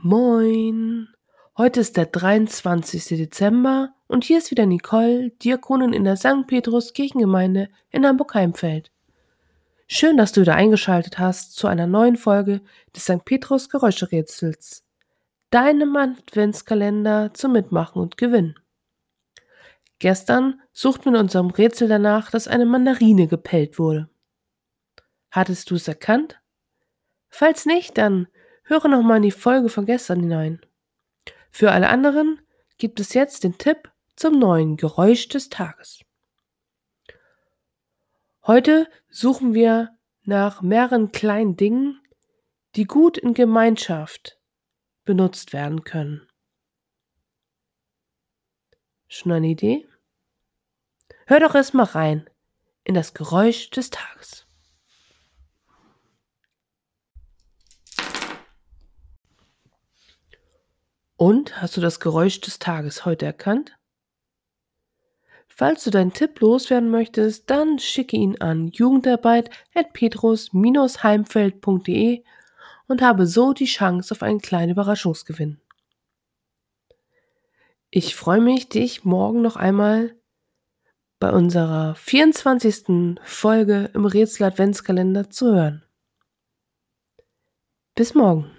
Moin! Heute ist der 23. Dezember und hier ist wieder Nicole, Diakonin in der St. Petrus Kirchengemeinde in Hamburg-Heimfeld. Schön, dass du wieder eingeschaltet hast zu einer neuen Folge des St. Petrus Geräuscherätsels. Deinem Adventskalender zum Mitmachen und Gewinnen. Gestern suchten wir in unserem Rätsel danach, dass eine Mandarine gepellt wurde. Hattest du es erkannt? Falls nicht, dann höre nochmal in die Folge von gestern hinein. Für alle anderen gibt es jetzt den Tipp zum neuen Geräusch des Tages. Heute suchen wir nach mehreren kleinen Dingen, die gut in Gemeinschaft benutzt werden können. Schon eine Idee? Hör doch erst mal rein in das Geräusch des Tages. Und hast du das Geräusch des Tages heute erkannt? Falls du deinen Tipp loswerden möchtest, dann schicke ihn an jugendarbeit.petrus-heimfeld.de und habe so die Chance auf einen kleinen Überraschungsgewinn. Ich freue mich, dich morgen noch einmal bei unserer 24. Folge im Rätsel Adventskalender zu hören. Bis morgen.